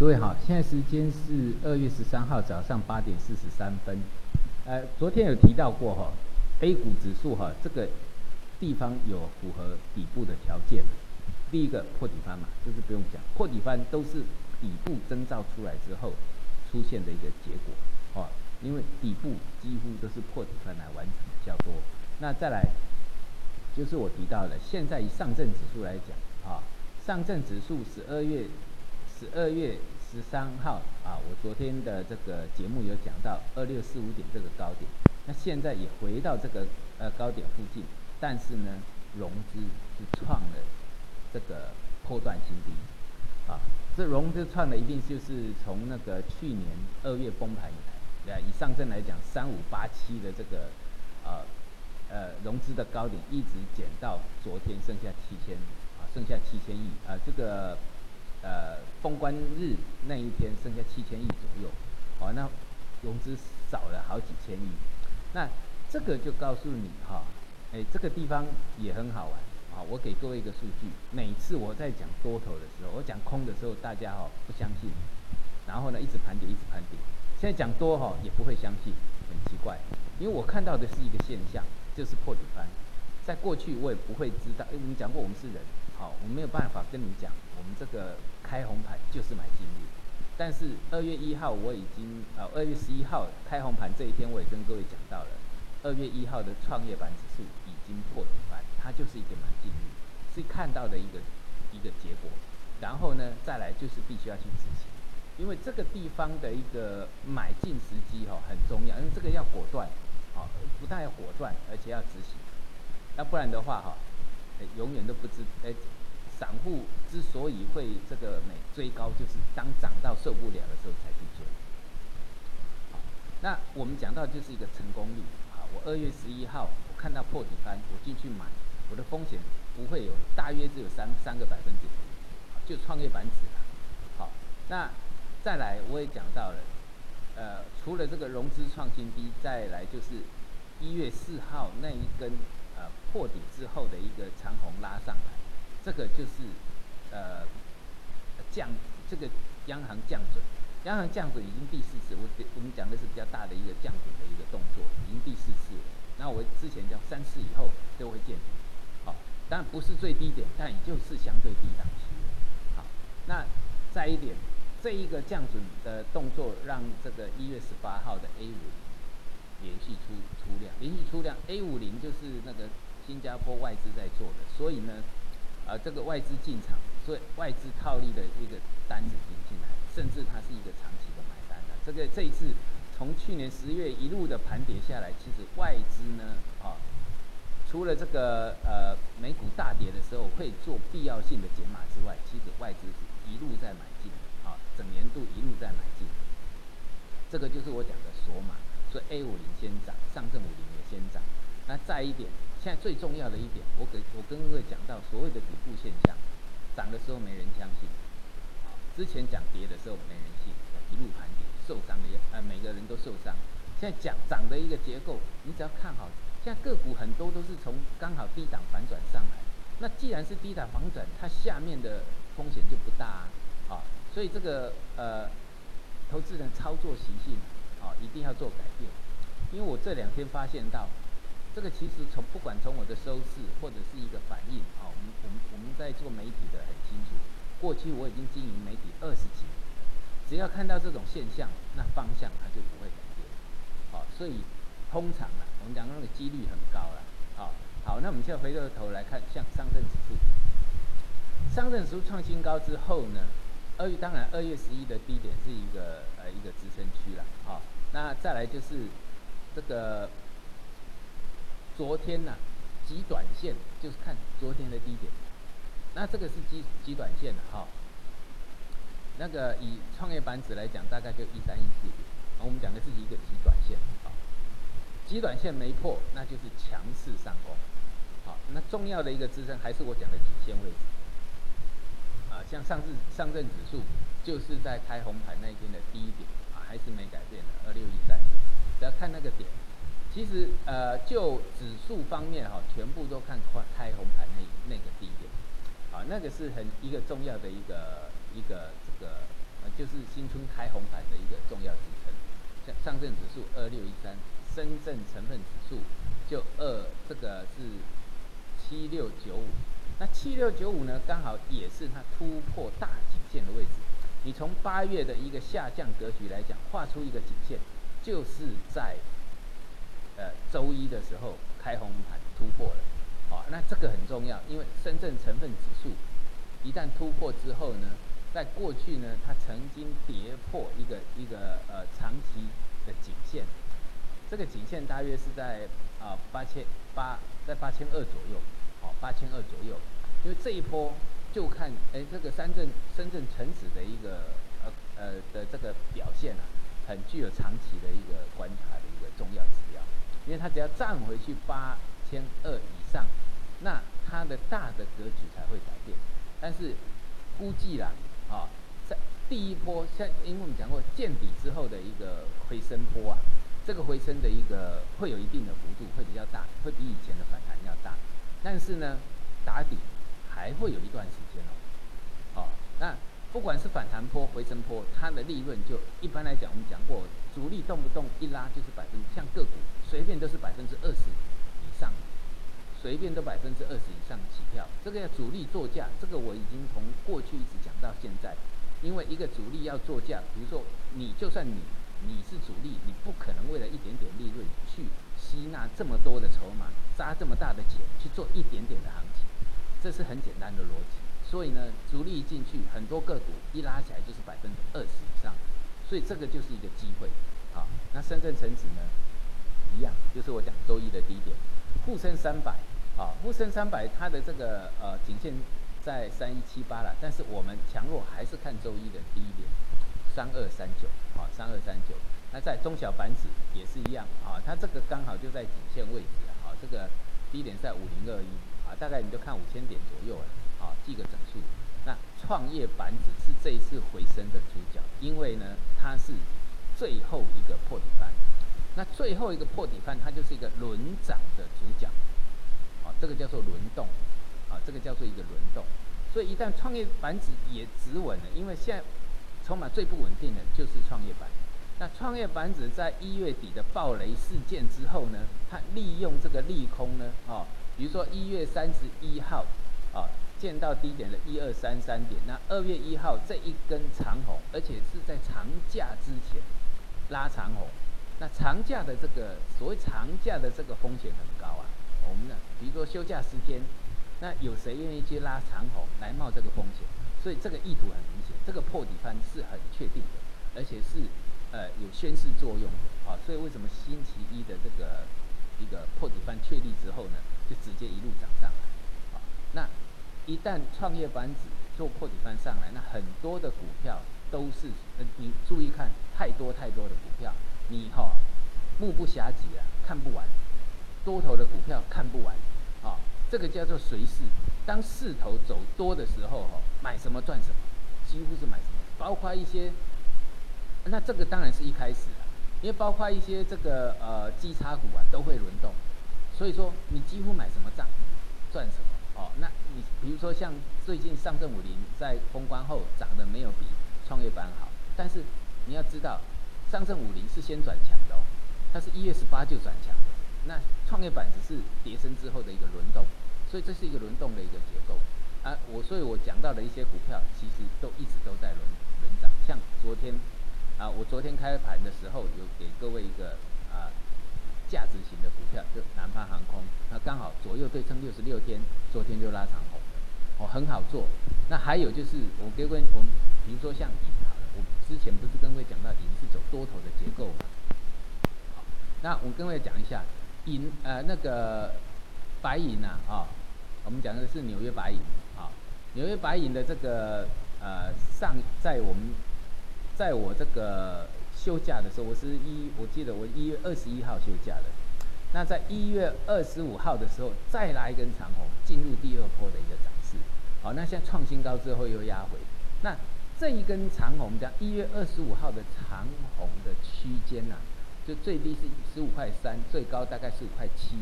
各位好，现在时间是二月十三号早上八点四十三分。呃，昨天有提到过哈，A 股指数哈这个地方有符合底部的条件。第一个破底翻嘛，就是不用讲，破底翻都是底部征兆出来之后出现的一个结果，哦，因为底部几乎都是破底翻来完成较多。那再来就是我提到的，现在以上证指数来讲，啊，上证指数十二月十二月十三号啊，我昨天的这个节目有讲到二六四五点这个高点，那现在也回到这个呃高点附近，但是呢，融资是创了。这个破断新低，啊，这融资创的一定就是从那个去年二月崩盘以来，对啊，以上证来讲，三五八七的这个，呃，呃，融资的高点一直减到昨天剩下七千，啊，剩下七千亿，啊，这个，呃，封关日那一天剩下七千亿左右，哦，那融资少了好几千亿，那这个就告诉你哈，哎，这个地方也很好玩。好，我给各位一个数据。每次我在讲多头的时候，我讲空的时候，大家哈不相信，然后呢一直盘点，一直盘点。现在讲多哈也不会相信，很奇怪，因为我看到的是一个现象，就是破底翻。在过去我也不会知道，因为你讲过我们是人，好，我没有办法跟你讲，我们这个开红盘就是买进率。但是二月一号我已经，呃，二月十一号开红盘这一天，我也跟各位讲到了，二月一号的创业板指数已经破底翻。它就是一个买进率，是看到的一个一个结果，然后呢，再来就是必须要去执行，因为这个地方的一个买进时机哈很重要，因为这个要果断，好，不但要果断，而且要执行，那不然的话哈，永远都不知，哎，散户之所以会这个美追高，就是当涨到受不了的时候才去追，那我们讲到就是一个成功率，啊，我二月十一号我看到破底翻，我进去买。我的风险不会有，大约只有三三个百分点，就创业板指了。好，那再来我也讲到了，呃，除了这个融资创新低，再来就是一月四号那一根破底之后的一个长虹拉上来，这个就是呃降这个央行降准，央行降准已经第四次，我我们讲的是比较大的一个降准的一个动作，已经第四次。那我之前讲三次以后都会见底。好但不是最低点，但也就是相对低档期。好，那再一点，这一个降准的动作，让这个一月十八号的 A 五连续出出量，连续出量。A 五零就是那个新加坡外资在做的，所以呢，啊，这个外资进场，所以外资套利的一个单子已经进来，甚至它是一个长期的买单的。这个这一次从去年十月一路的盘跌下来，其实外资呢，啊。除了这个呃美股大跌的时候会做必要性的减码之外，其实外资是一路在买进，啊，整年度一路在买进，这个就是我讲的锁码，所以 A 五零先涨，上证五零也先涨。那再一点，现在最重要的一点，我给我跟各位讲到所谓的底部现象，涨的时候没人相信，啊，之前讲跌的时候没人信，一路盘跌，受伤的呃每个人都受伤。现在讲涨的一个结构，你只要看好。现在个股很多都是从刚好低档反转上来，那既然是低档反转，它下面的风险就不大啊，啊，所以这个呃，投资人操作习性，一定要做改变，因为我这两天发现到，这个其实从不管从我的收视或者是一个反应啊，我们我们我们在做媒体的很清楚，过去我已经经营媒体二十几年了，只要看到这种现象，那方向它就不会改变，好，所以。通常啊，我们讲那个几率很高了，好，好，那我们现在回过头来看，像上证指数，上证指数创新高之后呢，二月当然二月十一的低点是一个呃一个支撑区了，好，那再来就是这个昨天呢，极短线就是看昨天的低点，那这个是极极短线的哈，那个以创业板指来讲，大概就一三一四点，我们讲的是一个极短线啊。极短线没破，那就是强势上攻。好，那重要的一个支撑还是我讲的颈线位置。啊，像上证上证指数就是在开红盘那一天的低点，还是没改变的二六一三。只要看那个点，其实呃就指数方面哈，全部都看开开红盘那那个低点。啊，那个是很一个重要的一个一个这个就是新春开红盘的一个重要支撑。像上证指数二六一三，深圳成分指数就二这个是七六九五。那七六九五呢，刚好也是它突破大颈线的位置。你从八月的一个下降格局来讲，画出一个颈线，就是在呃周一的时候开红盘突破了。好，那这个很重要，因为深圳成分指数一旦突破之后呢，在过去呢，它曾经跌破一个一个呃长期的颈线，这个颈线大约是在啊八千八，在八千二左右，好，八千二左右，因为这一波。就看哎，这个深圳深圳成指的一个呃呃的这个表现啊，很具有长期的一个观察的一个重要指标，因为它只要站回去八千二以上，那它的大的格局才会改变。但是估计啦，啊，在第一波像因为我们讲过见底之后的一个回升波啊，这个回升的一个会有一定的幅度，会比较大，会比以前的反弹要大。但是呢，打底。还会有一段时间哦，好，那不管是反弹坡、回升坡，它的利润就一般来讲，我们讲过，主力动不动一拉就是百分，像个股随便都是百分之二十以上，随便都百分之二十以上起跳。这个要主力做价，这个我已经从过去一直讲到现在，因为一个主力要做价，比如说你就算你你是主力，你不可能为了一点点利润去吸纳这么多的筹码，扎这么大的钱去做一点点的行情。这是很简单的逻辑，所以呢，主力进去，很多个股一拉起来就是百分之二十以上，所以这个就是一个机会。好，那深圳成指呢，一样，就是我讲周一的低点，沪深三百，啊，沪深三百它的这个呃颈线在三一七八了，但是我们强弱还是看周一的低点，三二三九，好，三二三九。那在中小板指也是一样，啊，它这个刚好就在颈线位置，啊，这个低点在五零二一。大概你就看五千点左右了，啊，记个整数。那创业板指是这一次回升的主角，因为呢，它是最后一个破底翻。那最后一个破底翻，它就是一个轮涨的主角，啊，这个叫做轮动，啊，这个叫做一个轮动。所以一旦创业板指也止稳了，因为现在筹码最不稳定的就是创业板。那创业板指在一月底的暴雷事件之后呢，它利用这个利空呢，啊。比如说一月三十一号，啊，见到低点的一二三三点，那二月一号这一根长红，而且是在长假之前拉长红，那长假的这个所谓长假的这个风险很高啊。我们呢，比如说休假十天，那有谁愿意去拉长红来冒这个风险？所以这个意图很明显，这个破底翻是很确定的，而且是呃有宣示作用的啊。所以为什么星期一的这个一个破底翻确立之后呢？就直接一路涨上来，好，那一旦创业板指做破底翻上来，那很多的股票都是，呃，你注意看，太多太多的股票，你哈目不暇接啊，看不完，多头的股票看不完，啊，这个叫做随势。当势头走多的时候，哈，买什么赚什么，几乎是买什么，包括一些，那这个当然是一开始，因为包括一些这个呃基差股啊，都会轮动。所以说，你几乎买什么涨，赚什么哦。那你比如说像最近上证五零在封关后涨的没有比创业板好，但是你要知道，上证五零是先转强的哦，它是一月十八就转强的。那创业板只是跌升之后的一个轮动，所以这是一个轮动的一个结构啊。我所以我讲到的一些股票，其实都一直都在轮轮涨。像昨天啊，我昨天开盘的时候有给各位一个啊。价值型的股票就南方航空，那刚好左右对称六十六天，昨天就拉长红了，哦，很好做。那还有就是我给各位，我们比如说像银好了，我之前不是跟各位讲到银是走多头的结构嘛？好，那我跟各位讲一下银呃那个白银呐啊，我们讲的是纽约白银啊，纽约白银的这个呃上在我们在我这个。休假的时候，我是一，我记得我一月二十一号休假的。那在一月二十五号的时候，再来一根长红，进入第二波的一个涨势。好，那现在创新高之后又压回。那这一根长红，讲一月二十五号的长红的区间呐，就最低是十五块三，最高大概十五块七，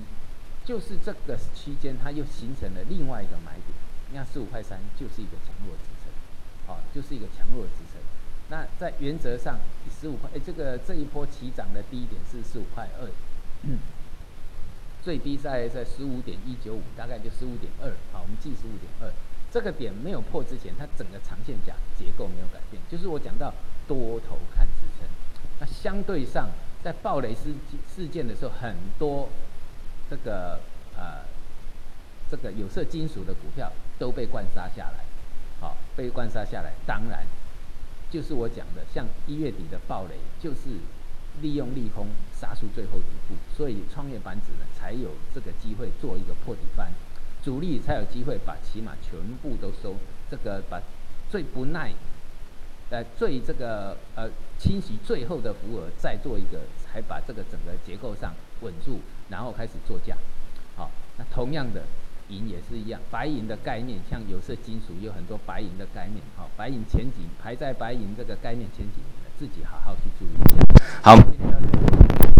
就是这个区间，它又形成了另外一个买点。你看十五块三就是一个强弱支撑，好，就是一个强弱支撑。那在原则上十五块，哎，这个这一波起涨的低点是十五块二，最低在在十五点一九五，大概就十五点二，好，我们记十五点二。这个点没有破之前，它整个长线价结构没有改变，就是我讲到多头看支撑。那相对上，在暴雷事事件的时候，很多这个呃这个有色金属的股票都被灌杀下来，好，被灌杀下来，当然。就是我讲的，像一月底的暴雷，就是利用利空杀出最后一步，所以创业板指呢才有这个机会做一个破底翻，主力才有机会把起码全部都收，这个把最不耐，呃最这个呃清洗最后的浮额再做一个，才把这个整个结构上稳住，然后开始做价。好，那同样的。银也是一样，白银的概念，像有色金属有很多白银的概念，好，白银前景排在白银这个概念前景，自己好好去注意一下。好。